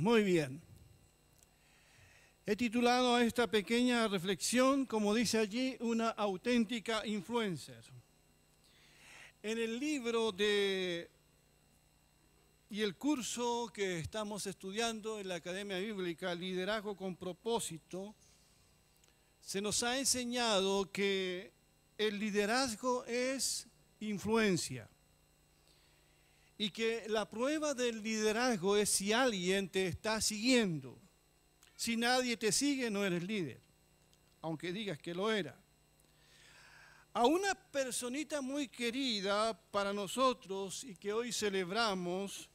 Muy bien. He titulado a esta pequeña reflexión, como dice allí, una auténtica influencer. En el libro de y el curso que estamos estudiando en la Academia Bíblica, Liderazgo con propósito, se nos ha enseñado que el liderazgo es influencia y que la prueba del liderazgo es si alguien te está siguiendo. Si nadie te sigue, no eres líder, aunque digas que lo era. A una personita muy querida para nosotros y que hoy celebramos,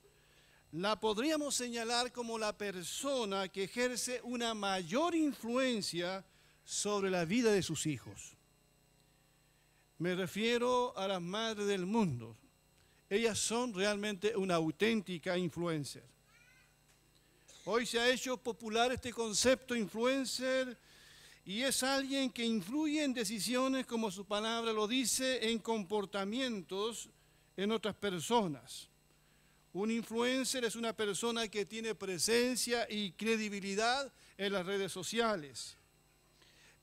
la podríamos señalar como la persona que ejerce una mayor influencia sobre la vida de sus hijos. Me refiero a las madres del mundo. Ellas son realmente una auténtica influencer. Hoy se ha hecho popular este concepto influencer y es alguien que influye en decisiones, como su palabra lo dice, en comportamientos en otras personas. Un influencer es una persona que tiene presencia y credibilidad en las redes sociales.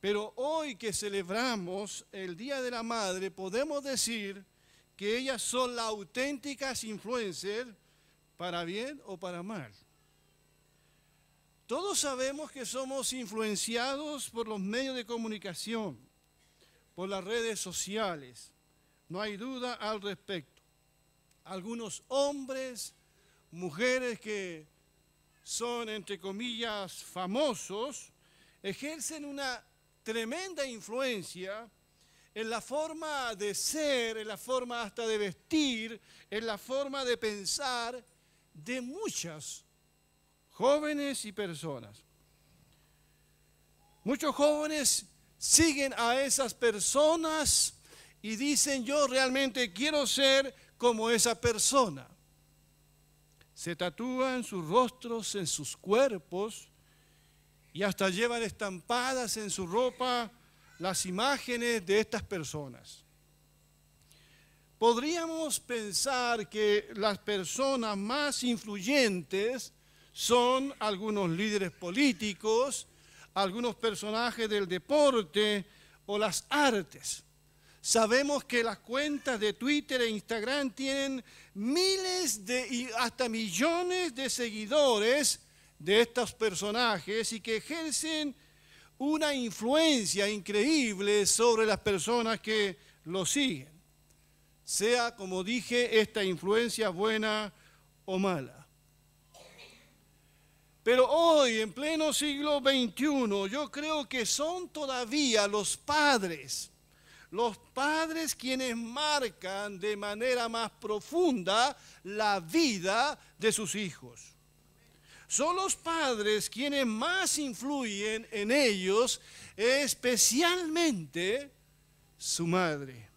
Pero hoy que celebramos el Día de la Madre, podemos decir que ellas son las auténticas influencers para bien o para mal. Todos sabemos que somos influenciados por los medios de comunicación, por las redes sociales. No hay duda al respecto. Algunos hombres, mujeres que son, entre comillas, famosos, ejercen una tremenda influencia en la forma de ser, en la forma hasta de vestir, en la forma de pensar de muchas jóvenes y personas. Muchos jóvenes siguen a esas personas y dicen yo realmente quiero ser como esa persona. Se tatúan sus rostros en sus cuerpos y hasta llevan estampadas en su ropa las imágenes de estas personas. Podríamos pensar que las personas más influyentes son algunos líderes políticos, algunos personajes del deporte o las artes. Sabemos que las cuentas de Twitter e Instagram tienen miles de y hasta millones de seguidores de estos personajes y que ejercen una influencia increíble sobre las personas que lo siguen, sea como dije, esta influencia buena o mala. Pero hoy, en pleno siglo XXI, yo creo que son todavía los padres, los padres quienes marcan de manera más profunda la vida de sus hijos. Son los padres quienes más influyen en ellos, especialmente su madre.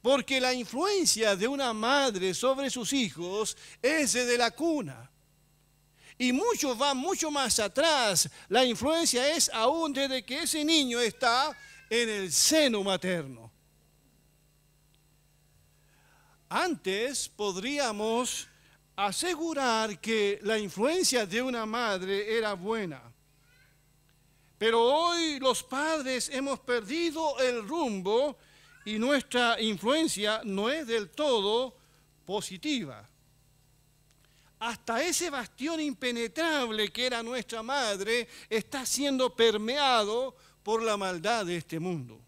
Porque la influencia de una madre sobre sus hijos es de la cuna. Y muchos van mucho más atrás. La influencia es aún desde que ese niño está en el seno materno. Antes podríamos asegurar que la influencia de una madre era buena. Pero hoy los padres hemos perdido el rumbo y nuestra influencia no es del todo positiva. Hasta ese bastión impenetrable que era nuestra madre está siendo permeado por la maldad de este mundo.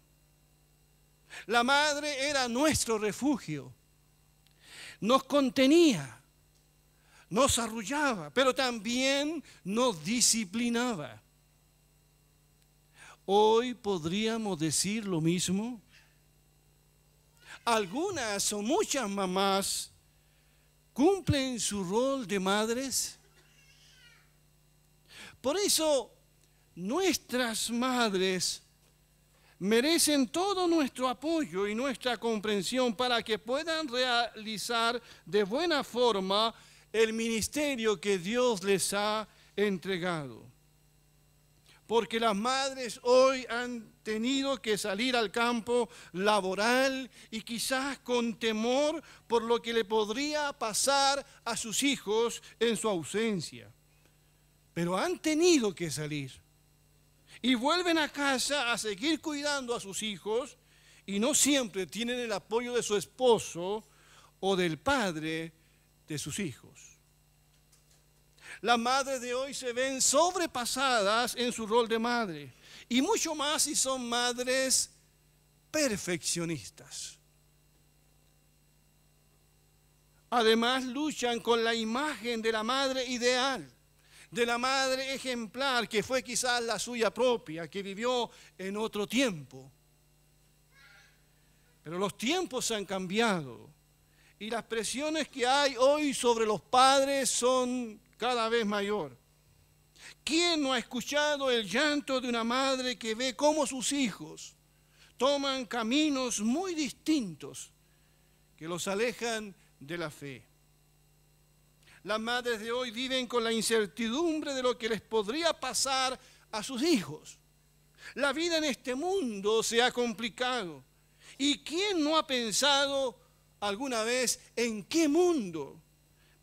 La madre era nuestro refugio, nos contenía, nos arrullaba, pero también nos disciplinaba. Hoy podríamos decir lo mismo. Algunas o muchas mamás cumplen su rol de madres. Por eso nuestras madres merecen todo nuestro apoyo y nuestra comprensión para que puedan realizar de buena forma el ministerio que Dios les ha entregado. Porque las madres hoy han tenido que salir al campo laboral y quizás con temor por lo que le podría pasar a sus hijos en su ausencia. pero han tenido que salir. Y vuelven a casa a seguir cuidando a sus hijos y no siempre tienen el apoyo de su esposo o del padre de sus hijos. Las madres de hoy se ven sobrepasadas en su rol de madre y mucho más si son madres perfeccionistas. Además luchan con la imagen de la madre ideal de la madre ejemplar que fue quizás la suya propia, que vivió en otro tiempo. Pero los tiempos han cambiado y las presiones que hay hoy sobre los padres son cada vez mayor. ¿Quién no ha escuchado el llanto de una madre que ve cómo sus hijos toman caminos muy distintos que los alejan de la fe? Las madres de hoy viven con la incertidumbre de lo que les podría pasar a sus hijos. La vida en este mundo se ha complicado. ¿Y quién no ha pensado alguna vez en qué mundo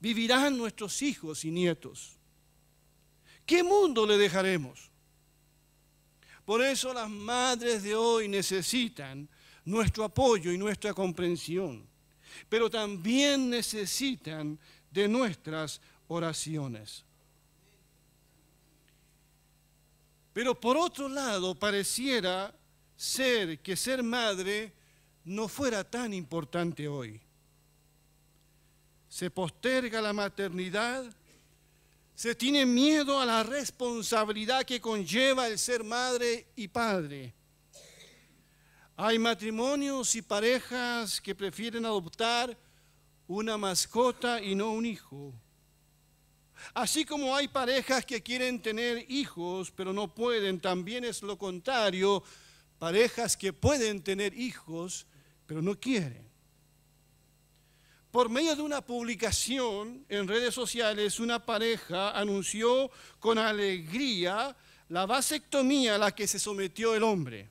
vivirán nuestros hijos y nietos? ¿Qué mundo le dejaremos? Por eso las madres de hoy necesitan nuestro apoyo y nuestra comprensión, pero también necesitan de nuestras oraciones. Pero por otro lado, pareciera ser que ser madre no fuera tan importante hoy. Se posterga la maternidad, se tiene miedo a la responsabilidad que conlleva el ser madre y padre. Hay matrimonios y parejas que prefieren adoptar una mascota y no un hijo. Así como hay parejas que quieren tener hijos, pero no pueden, también es lo contrario, parejas que pueden tener hijos, pero no quieren. Por medio de una publicación en redes sociales, una pareja anunció con alegría la vasectomía a la que se sometió el hombre.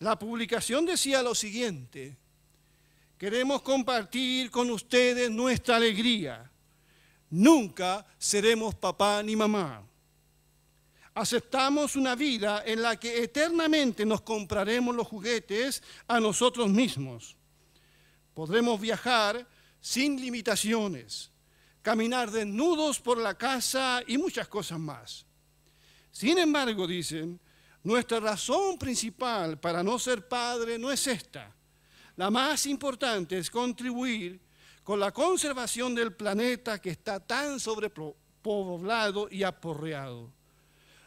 La publicación decía lo siguiente, Queremos compartir con ustedes nuestra alegría. Nunca seremos papá ni mamá. Aceptamos una vida en la que eternamente nos compraremos los juguetes a nosotros mismos. Podremos viajar sin limitaciones, caminar desnudos por la casa y muchas cosas más. Sin embargo, dicen, nuestra razón principal para no ser padre no es esta la más importante es contribuir con la conservación del planeta que está tan sobrepoblado y aporreado.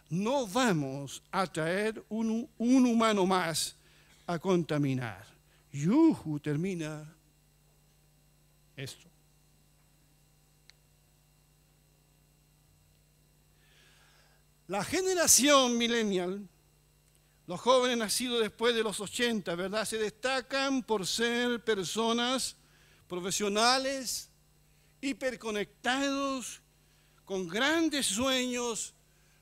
No vamos a traer un, humano más a contaminar. Yuhu termina esto. La generación millennial los jóvenes nacidos después de los 80, ¿verdad? Se destacan por ser personas profesionales, hiperconectados, con grandes sueños,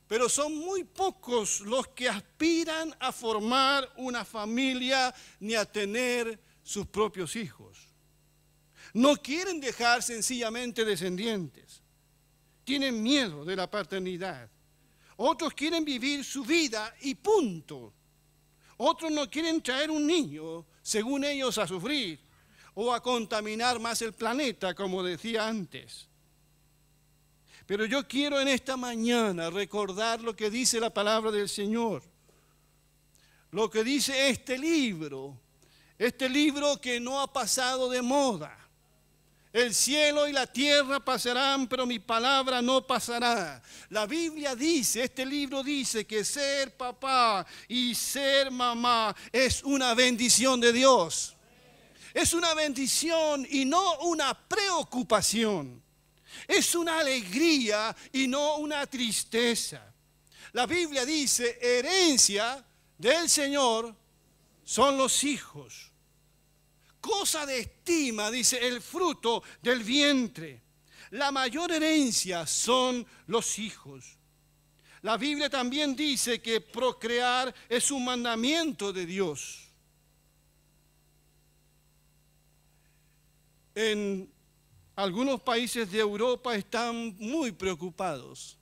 pero son muy pocos los que aspiran a formar una familia ni a tener sus propios hijos. No quieren dejar sencillamente descendientes. Tienen miedo de la paternidad. Otros quieren vivir su vida y punto. Otros no quieren traer un niño, según ellos, a sufrir o a contaminar más el planeta, como decía antes. Pero yo quiero en esta mañana recordar lo que dice la palabra del Señor, lo que dice este libro, este libro que no ha pasado de moda el cielo y la tierra pasarán, pero mi palabra no pasará. La Biblia dice, este libro dice que ser papá y ser mamá es una bendición de Dios. Es una bendición y no una preocupación. Es una alegría y no una tristeza. La Biblia dice, herencia del Señor son los hijos cosa de estima, dice, el fruto del vientre. La mayor herencia son los hijos. La Biblia también dice que procrear es un mandamiento de Dios. En algunos países de Europa están muy preocupados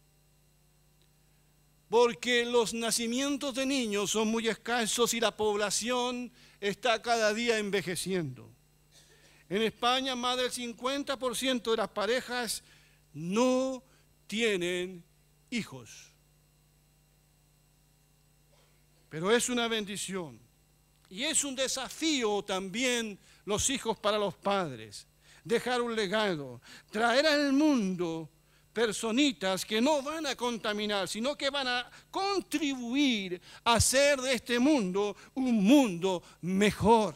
porque los nacimientos de niños son muy escasos y la población está cada día envejeciendo. En España más del 50% de las parejas no tienen hijos. Pero es una bendición. Y es un desafío también los hijos para los padres. Dejar un legado, traer al mundo personitas que no van a contaminar, sino que van a contribuir a hacer de este mundo un mundo mejor.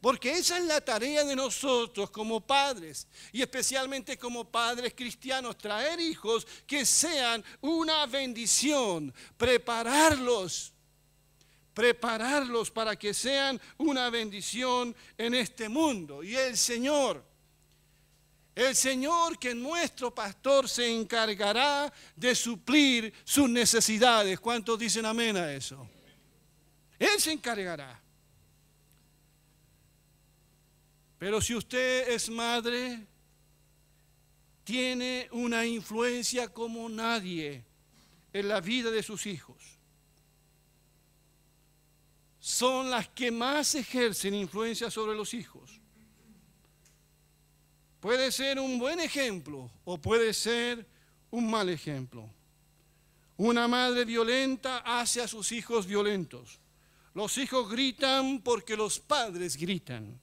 Porque esa es la tarea de nosotros como padres y especialmente como padres cristianos, traer hijos que sean una bendición, prepararlos, prepararlos para que sean una bendición en este mundo. Y el Señor, el Señor que nuestro pastor se encargará de suplir sus necesidades. ¿Cuántos dicen amén a eso? Él se encargará. Pero si usted es madre, tiene una influencia como nadie en la vida de sus hijos. Son las que más ejercen influencia sobre los hijos. Puede ser un buen ejemplo o puede ser un mal ejemplo. Una madre violenta hace a sus hijos violentos. Los hijos gritan porque los padres gritan.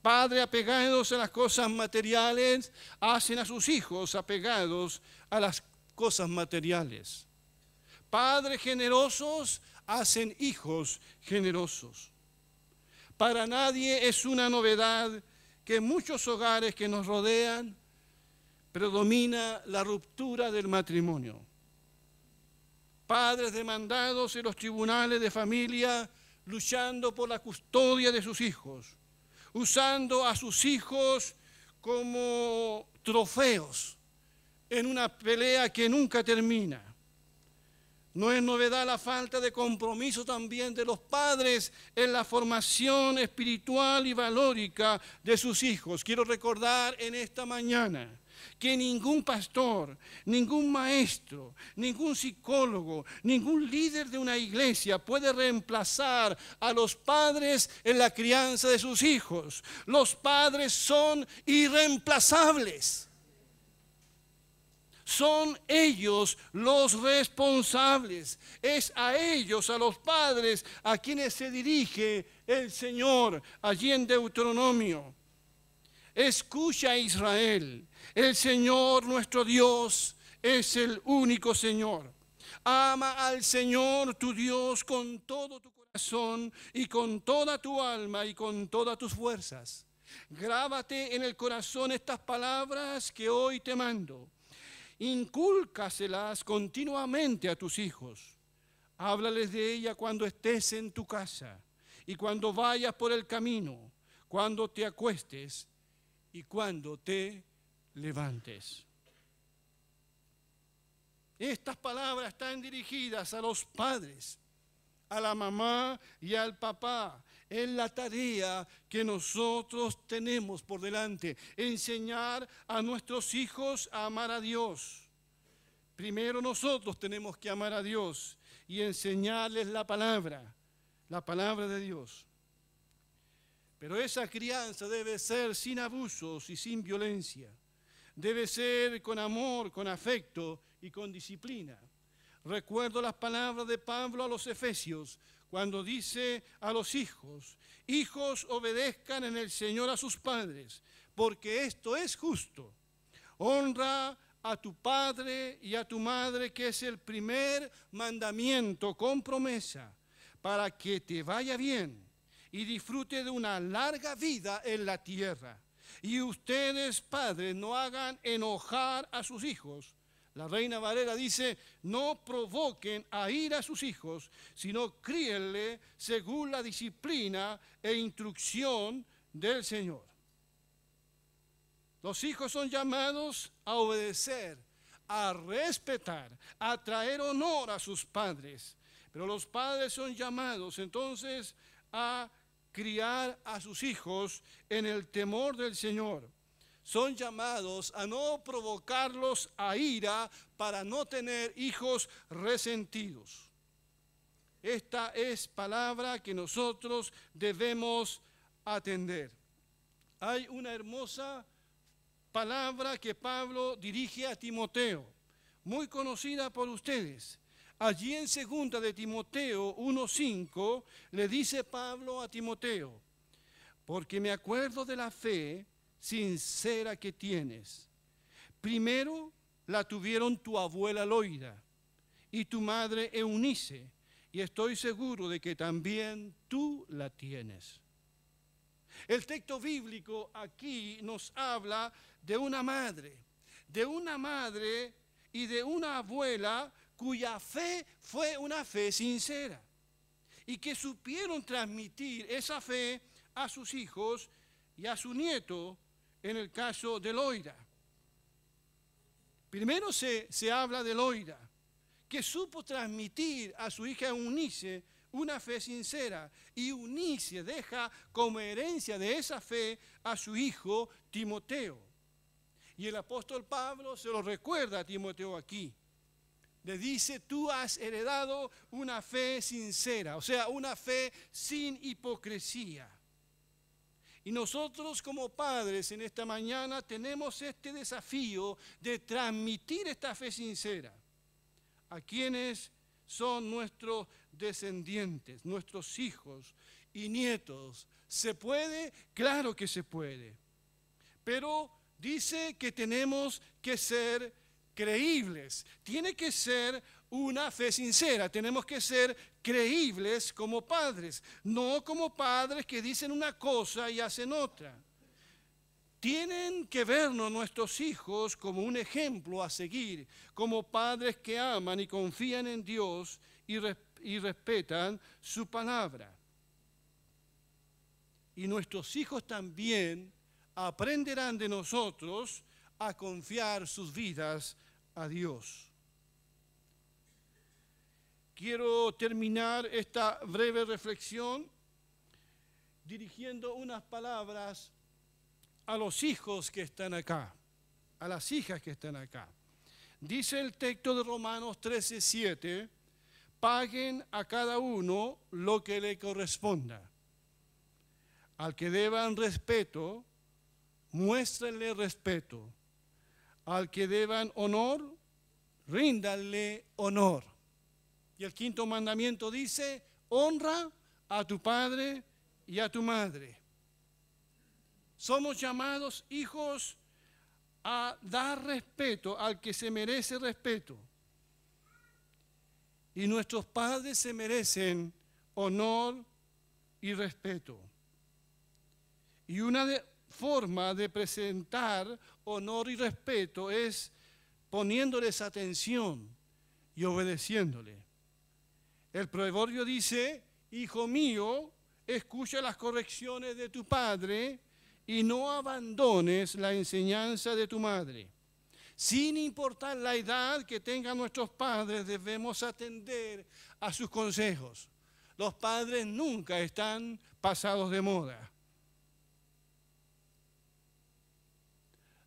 Padres apegados a las cosas materiales hacen a sus hijos apegados a las cosas materiales. Padres generosos hacen hijos generosos. Para nadie es una novedad que en muchos hogares que nos rodean predomina la ruptura del matrimonio. Padres demandados en los tribunales de familia luchando por la custodia de sus hijos usando a sus hijos como trofeos en una pelea que nunca termina. No es novedad la falta de compromiso también de los padres en la formación espiritual y valórica de sus hijos. Quiero recordar en esta mañana que ningún pastor, ningún maestro, ningún psicólogo, ningún líder de una iglesia puede reemplazar a los padres en la crianza de sus hijos. Los padres son irreemplazables. Son ellos los responsables. Es a ellos, a los padres, a quienes se dirige el Señor allí en Deuteronomio. Escucha Israel, el Señor nuestro Dios es el único Señor. Ama al Señor tu Dios con todo tu corazón y con toda tu alma y con todas tus fuerzas. Grábate en el corazón estas palabras que hoy te mando. Incúlcaselas continuamente a tus hijos. Háblales de ella cuando estés en tu casa y cuando vayas por el camino, cuando te acuestes y cuando te levantes. Estas palabras están dirigidas a los padres, a la mamá y al papá. Es la tarea que nosotros tenemos por delante, enseñar a nuestros hijos a amar a Dios. Primero nosotros tenemos que amar a Dios y enseñarles la palabra, la palabra de Dios. Pero esa crianza debe ser sin abusos y sin violencia. Debe ser con amor, con afecto y con disciplina. Recuerdo las palabras de Pablo a los Efesios cuando dice a los hijos, hijos obedezcan en el Señor a sus padres, porque esto es justo. Honra a tu padre y a tu madre, que es el primer mandamiento con promesa, para que te vaya bien y disfrute de una larga vida en la tierra. Y ustedes, padres, no hagan enojar a sus hijos. La reina Valera dice, no provoquen a ir a sus hijos, sino críenle según la disciplina e instrucción del Señor. Los hijos son llamados a obedecer, a respetar, a traer honor a sus padres. Pero los padres son llamados entonces a criar a sus hijos en el temor del Señor. Son llamados a no provocarlos a ira para no tener hijos resentidos. Esta es palabra que nosotros debemos atender. Hay una hermosa palabra que Pablo dirige a Timoteo, muy conocida por ustedes. Allí en segunda de Timoteo 1:5 le dice Pablo a Timoteo, porque me acuerdo de la fe sincera que tienes. Primero la tuvieron tu abuela Loida y tu madre Eunice, y estoy seguro de que también tú la tienes. El texto bíblico aquí nos habla de una madre, de una madre y de una abuela cuya fe fue una fe sincera y que supieron transmitir esa fe a sus hijos y a su nieto en el caso de Loida. Primero se, se habla de Loida, que supo transmitir a su hija Eunice una fe sincera y Eunice deja como herencia de esa fe a su hijo Timoteo. Y el apóstol Pablo se lo recuerda a Timoteo aquí. Le dice, tú has heredado una fe sincera, o sea, una fe sin hipocresía. Y nosotros como padres en esta mañana tenemos este desafío de transmitir esta fe sincera a quienes son nuestros descendientes, nuestros hijos y nietos. ¿Se puede? Claro que se puede. Pero dice que tenemos que ser creíbles. Tiene que ser una fe sincera. Tenemos que ser creíbles como padres, no como padres que dicen una cosa y hacen otra. Tienen que vernos nuestros hijos como un ejemplo a seguir, como padres que aman y confían en Dios y, y respetan su palabra. Y nuestros hijos también aprenderán de nosotros a confiar sus vidas a Dios. Quiero terminar esta breve reflexión dirigiendo unas palabras a los hijos que están acá, a las hijas que están acá. Dice el texto de Romanos 13, 7, paguen a cada uno lo que le corresponda. Al que deban respeto, muéstrenle respeto. Al que deban honor, ríndanle honor. Y el quinto mandamiento dice, honra a tu padre y a tu madre. Somos llamados hijos a dar respeto al que se merece respeto. Y nuestros padres se merecen honor y respeto. Y una forma de presentar honor y respeto es poniéndoles atención y obedeciéndole. El proverbio dice, hijo mío, escucha las correcciones de tu padre y no abandones la enseñanza de tu madre. Sin importar la edad que tengan nuestros padres, debemos atender a sus consejos. Los padres nunca están pasados de moda.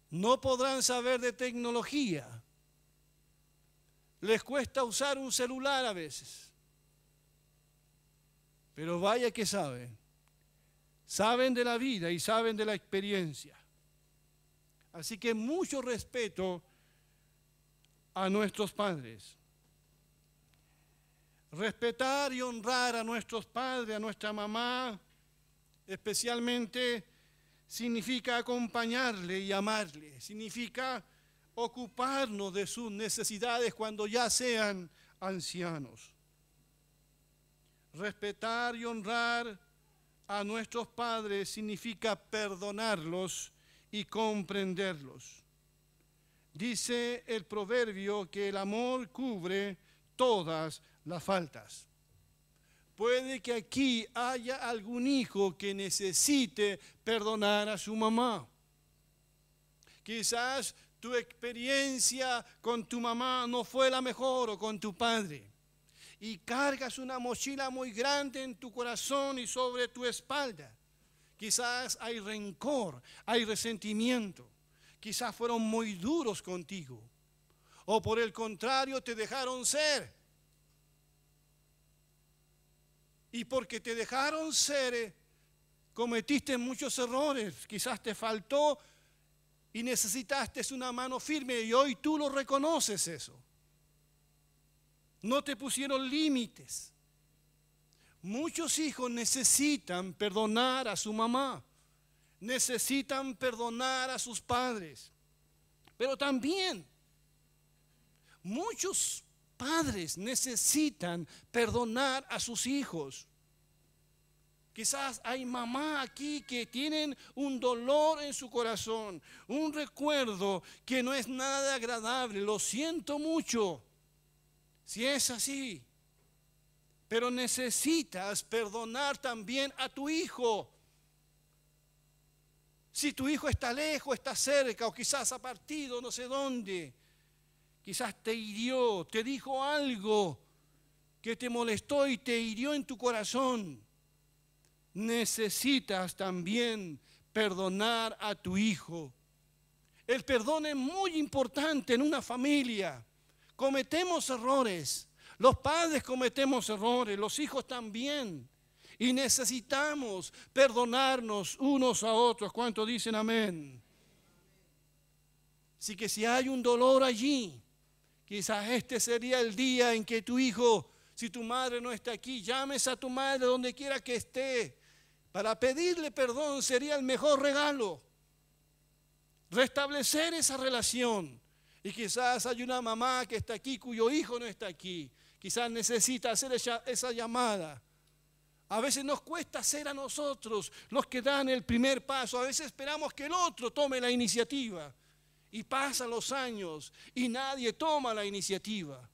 No podrán saber de tecnología. Les cuesta usar un celular a veces. Pero vaya que saben. Saben de la vida y saben de la experiencia. Así que mucho respeto a nuestros padres. Respetar y honrar a nuestros padres, a nuestra mamá, especialmente significa acompañarle y amarle, significa ocuparnos de sus necesidades cuando ya sean ancianos respetar y honrar a nuestros padres significa perdonarlos y comprenderlos. Dice el proverbio que el amor cubre todas las faltas. Puede que aquí haya algún hijo que necesite perdonar a su mamá. Quizás tu experiencia con tu mamá no fue la mejor o con tu padre y cargas una mochila muy grande en tu corazón y sobre tu espalda. Quizás hay rencor, hay resentimiento. quizás fueron muy duros contigo. O por el contrario, te dejaron ser. Y porque te dejaron ser, cometiste muchos errores. Quizás te faltó y necesitaste una mano firme y hoy tú lo reconoces eso. No te pusieron límites. Muchos hijos necesitan perdonar a su mamá, necesitan perdonar a sus padres, pero también muchos padres necesitan perdonar a sus hijos. Quizás hay mamá aquí que tienen un dolor en su corazón, un recuerdo que no es nada agradable. Lo siento mucho. Si es así, pero necesitas perdonar también a tu hijo. Si tu hijo está lejos, está cerca o quizás ha partido no sé dónde, quizás te hirió, te dijo algo que te molestó y te hirió en tu corazón necesitas también perdonar a tu hijo. El perdón es muy importante en una familia. Cometemos errores. Los padres cometemos errores, los hijos también. Y necesitamos perdonarnos unos a otros. ¿Cuánto dicen amén? Así que si hay un dolor allí, quizás este sería el día en que tu hijo, si tu madre no está aquí, llames a tu madre donde quiera que esté para pedirle perdón sería el mejor regalo. Restablecer esa relación. Y quizás hay una mamá que está aquí cuyo hijo no está aquí. Quizás necesita hacer esa, llamada. A veces nos cuesta ser a nosotros los que dan el primer paso. A veces esperamos que el otro tome la iniciativa. Y pasan los años y nadie toma la iniciativa.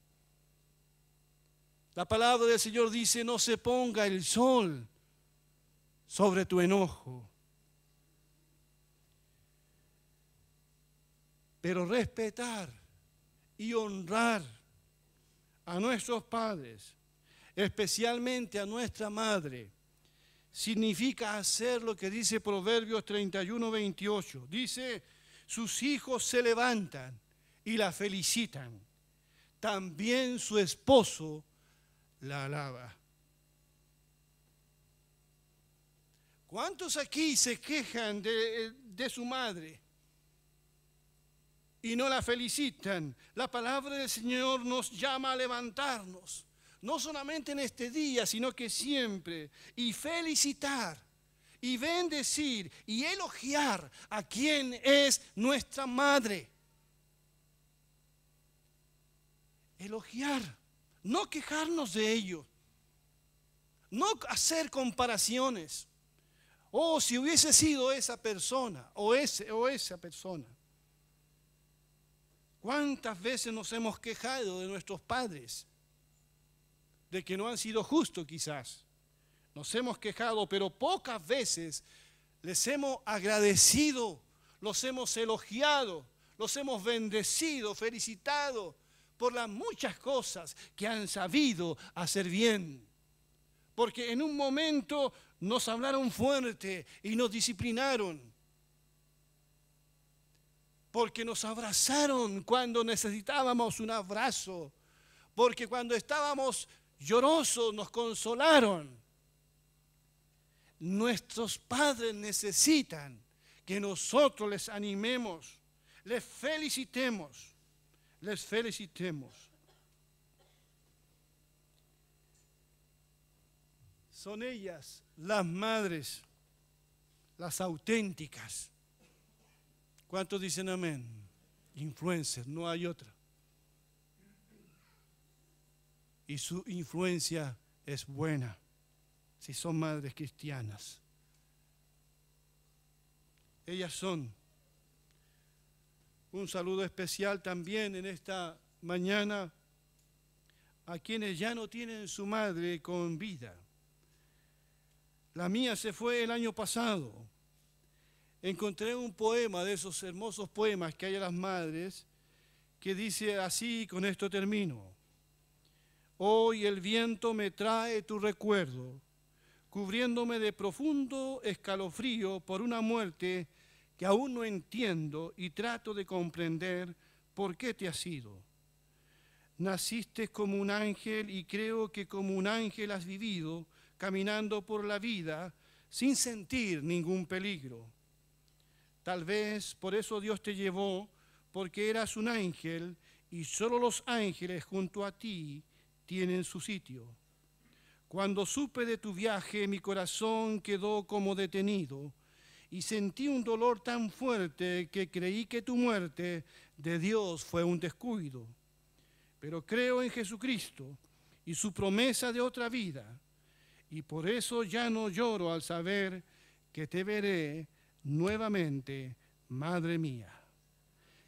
La palabra del Señor dice, no se ponga el sol sobre tu enojo. Pero respetar y honrar a nuestros padres, especialmente a nuestra madre, significa hacer lo que dice Proverbios 31, 28. Dice, sus hijos se levantan y la felicitan. También su esposo la alaba. ¿Cuántos aquí se quejan de, su madre y no la felicitan? La palabra del Señor nos llama a levantarnos, no solamente en este día, sino que siempre, y felicitar y bendecir y elogiar a quien es nuestra madre. Elogiar, no quejarnos de ello, no hacer comparaciones. Oh, si hubiese sido esa persona o, ese, o esa persona. ¿Cuántas veces nos hemos quejado de nuestros padres? De que no han sido justos quizás. Nos hemos quejado, pero pocas veces les hemos agradecido, los hemos elogiado, los hemos bendecido, felicitado por las muchas cosas que han sabido hacer bien. Porque en un momento nos hablaron fuerte y nos disciplinaron. Porque nos abrazaron cuando necesitábamos un abrazo. Porque cuando estábamos llorosos nos consolaron. Nuestros padres necesitan que nosotros les animemos, les felicitemos, les felicitemos. Son ellas las madres, las auténticas. ¿Cuántos dicen amén? Influencers, no hay otra. Y su influencia es buena si son madres cristianas. Ellas son. Un saludo especial también en esta mañana a quienes ya no tienen su madre con vida. La mía se fue el año pasado. Encontré un poema de esos hermosos poemas que hay a las madres que dice así, con esto termino. Hoy el viento me trae tu recuerdo, cubriéndome de profundo escalofrío por una muerte que aún no entiendo y trato de comprender por qué te has ido. Naciste como un ángel y creo que como un ángel has vivido caminando por la vida sin sentir ningún peligro. Tal vez por eso Dios te llevó, porque eras un ángel y solo los ángeles junto a ti tienen su sitio. Cuando supe de tu viaje, mi corazón quedó como detenido y sentí un dolor tan fuerte que creí que tu muerte de Dios fue un descuido. Pero creo en Jesucristo y su promesa de otra vida, y por eso ya no lloro al saber que te veré nuevamente, Madre mía.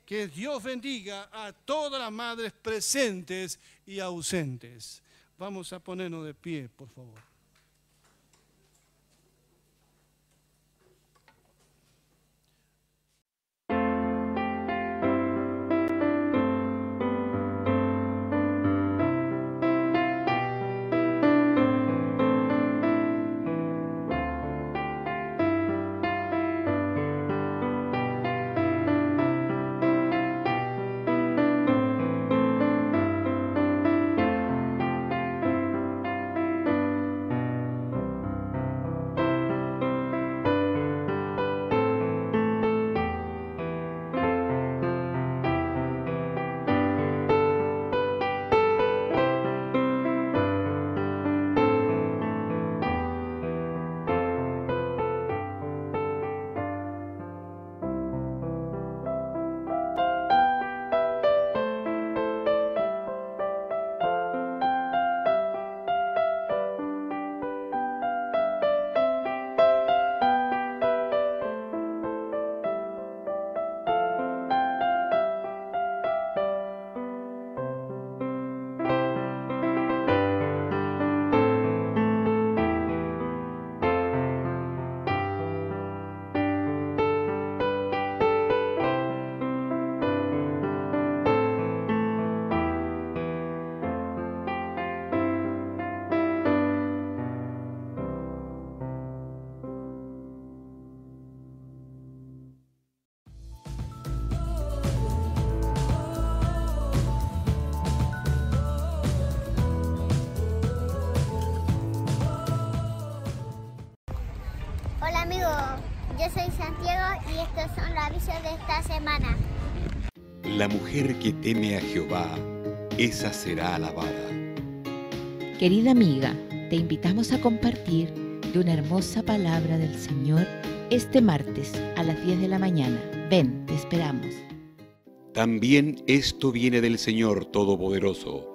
Que Dios bendiga a todas las madres presentes y ausentes. Vamos a ponernos de pie, por favor. De esta semana. La mujer que teme a Jehová, esa será alabada. Querida amiga, te invitamos a compartir de una hermosa palabra del Señor este martes a las 10 de la mañana. Ven, te esperamos. También esto viene del Señor Todopoderoso,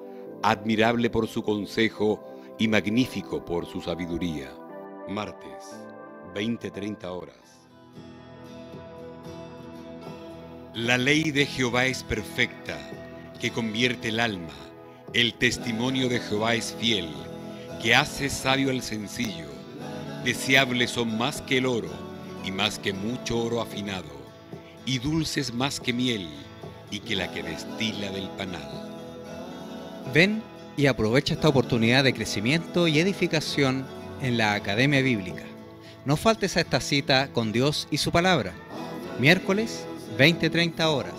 admirable por su consejo y magnífico por su sabiduría. Martes, 20-30 horas. La ley de Jehová es perfecta, que convierte el alma. El testimonio de Jehová es fiel, que hace sabio al sencillo. Deseables son más que el oro, y más que mucho oro afinado, y dulces más que miel, y que la que destila del panal. Ven y aprovecha esta oportunidad de crecimiento y edificación en la Academia Bíblica. No faltes a esta cita con Dios y su palabra. Miércoles 20-30 horas.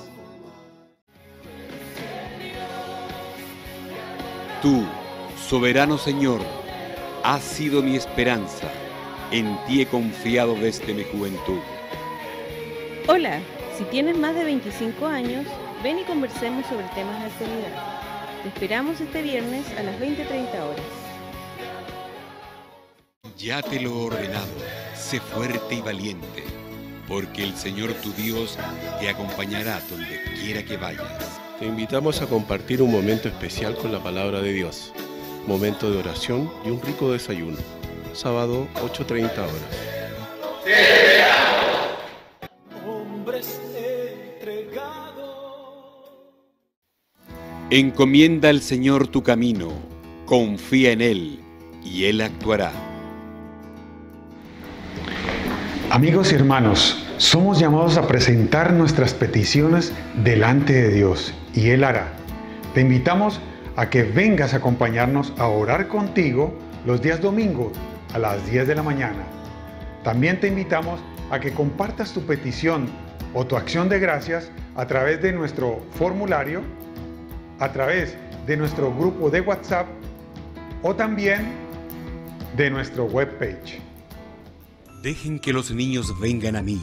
Tú, soberano Señor, has sido mi esperanza. En ti he confiado desde mi juventud. Hola, si tienes más de 25 años, ven y conversemos sobre temas de actualidad. Te esperamos este viernes a las 20-30 horas. Ya te lo he ordenado, sé fuerte y valiente porque el Señor tu Dios te acompañará donde quiera que vayas. Te invitamos a compartir un momento especial con la palabra de Dios, momento de oración y un rico desayuno. Sábado 8.30 horas. Encomienda al Señor tu camino, confía en Él y Él actuará. Amigos y hermanos, somos llamados a presentar nuestras peticiones delante de Dios y Él hará. Te invitamos a que vengas a acompañarnos a orar contigo los días domingos a las 10 de la mañana. También te invitamos a que compartas tu petición o tu acción de gracias a través de nuestro formulario, a través de nuestro grupo de WhatsApp o también de nuestro webpage. Dejen que los niños vengan a mí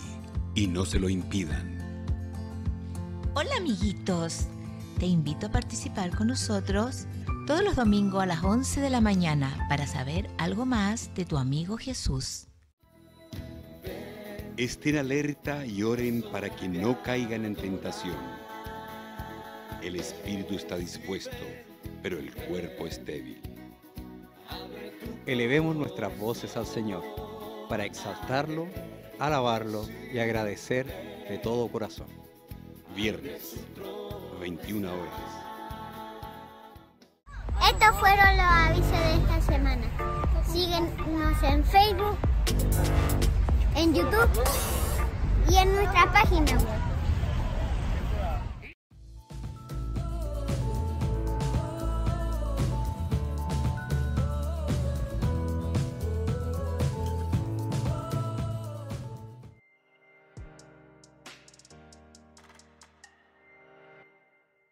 y no se lo impidan. Hola amiguitos, te invito a participar con nosotros todos los domingos a las 11 de la mañana para saber algo más de tu amigo Jesús. Estén alerta y oren para que no caigan en tentación. El espíritu está dispuesto, pero el cuerpo es débil. Elevemos nuestras voces al Señor para exaltarlo, alabarlo y agradecer de todo corazón. Viernes, 21 horas. Estos fueron los avisos de esta semana. Síguenos en Facebook, en YouTube y en nuestra página web.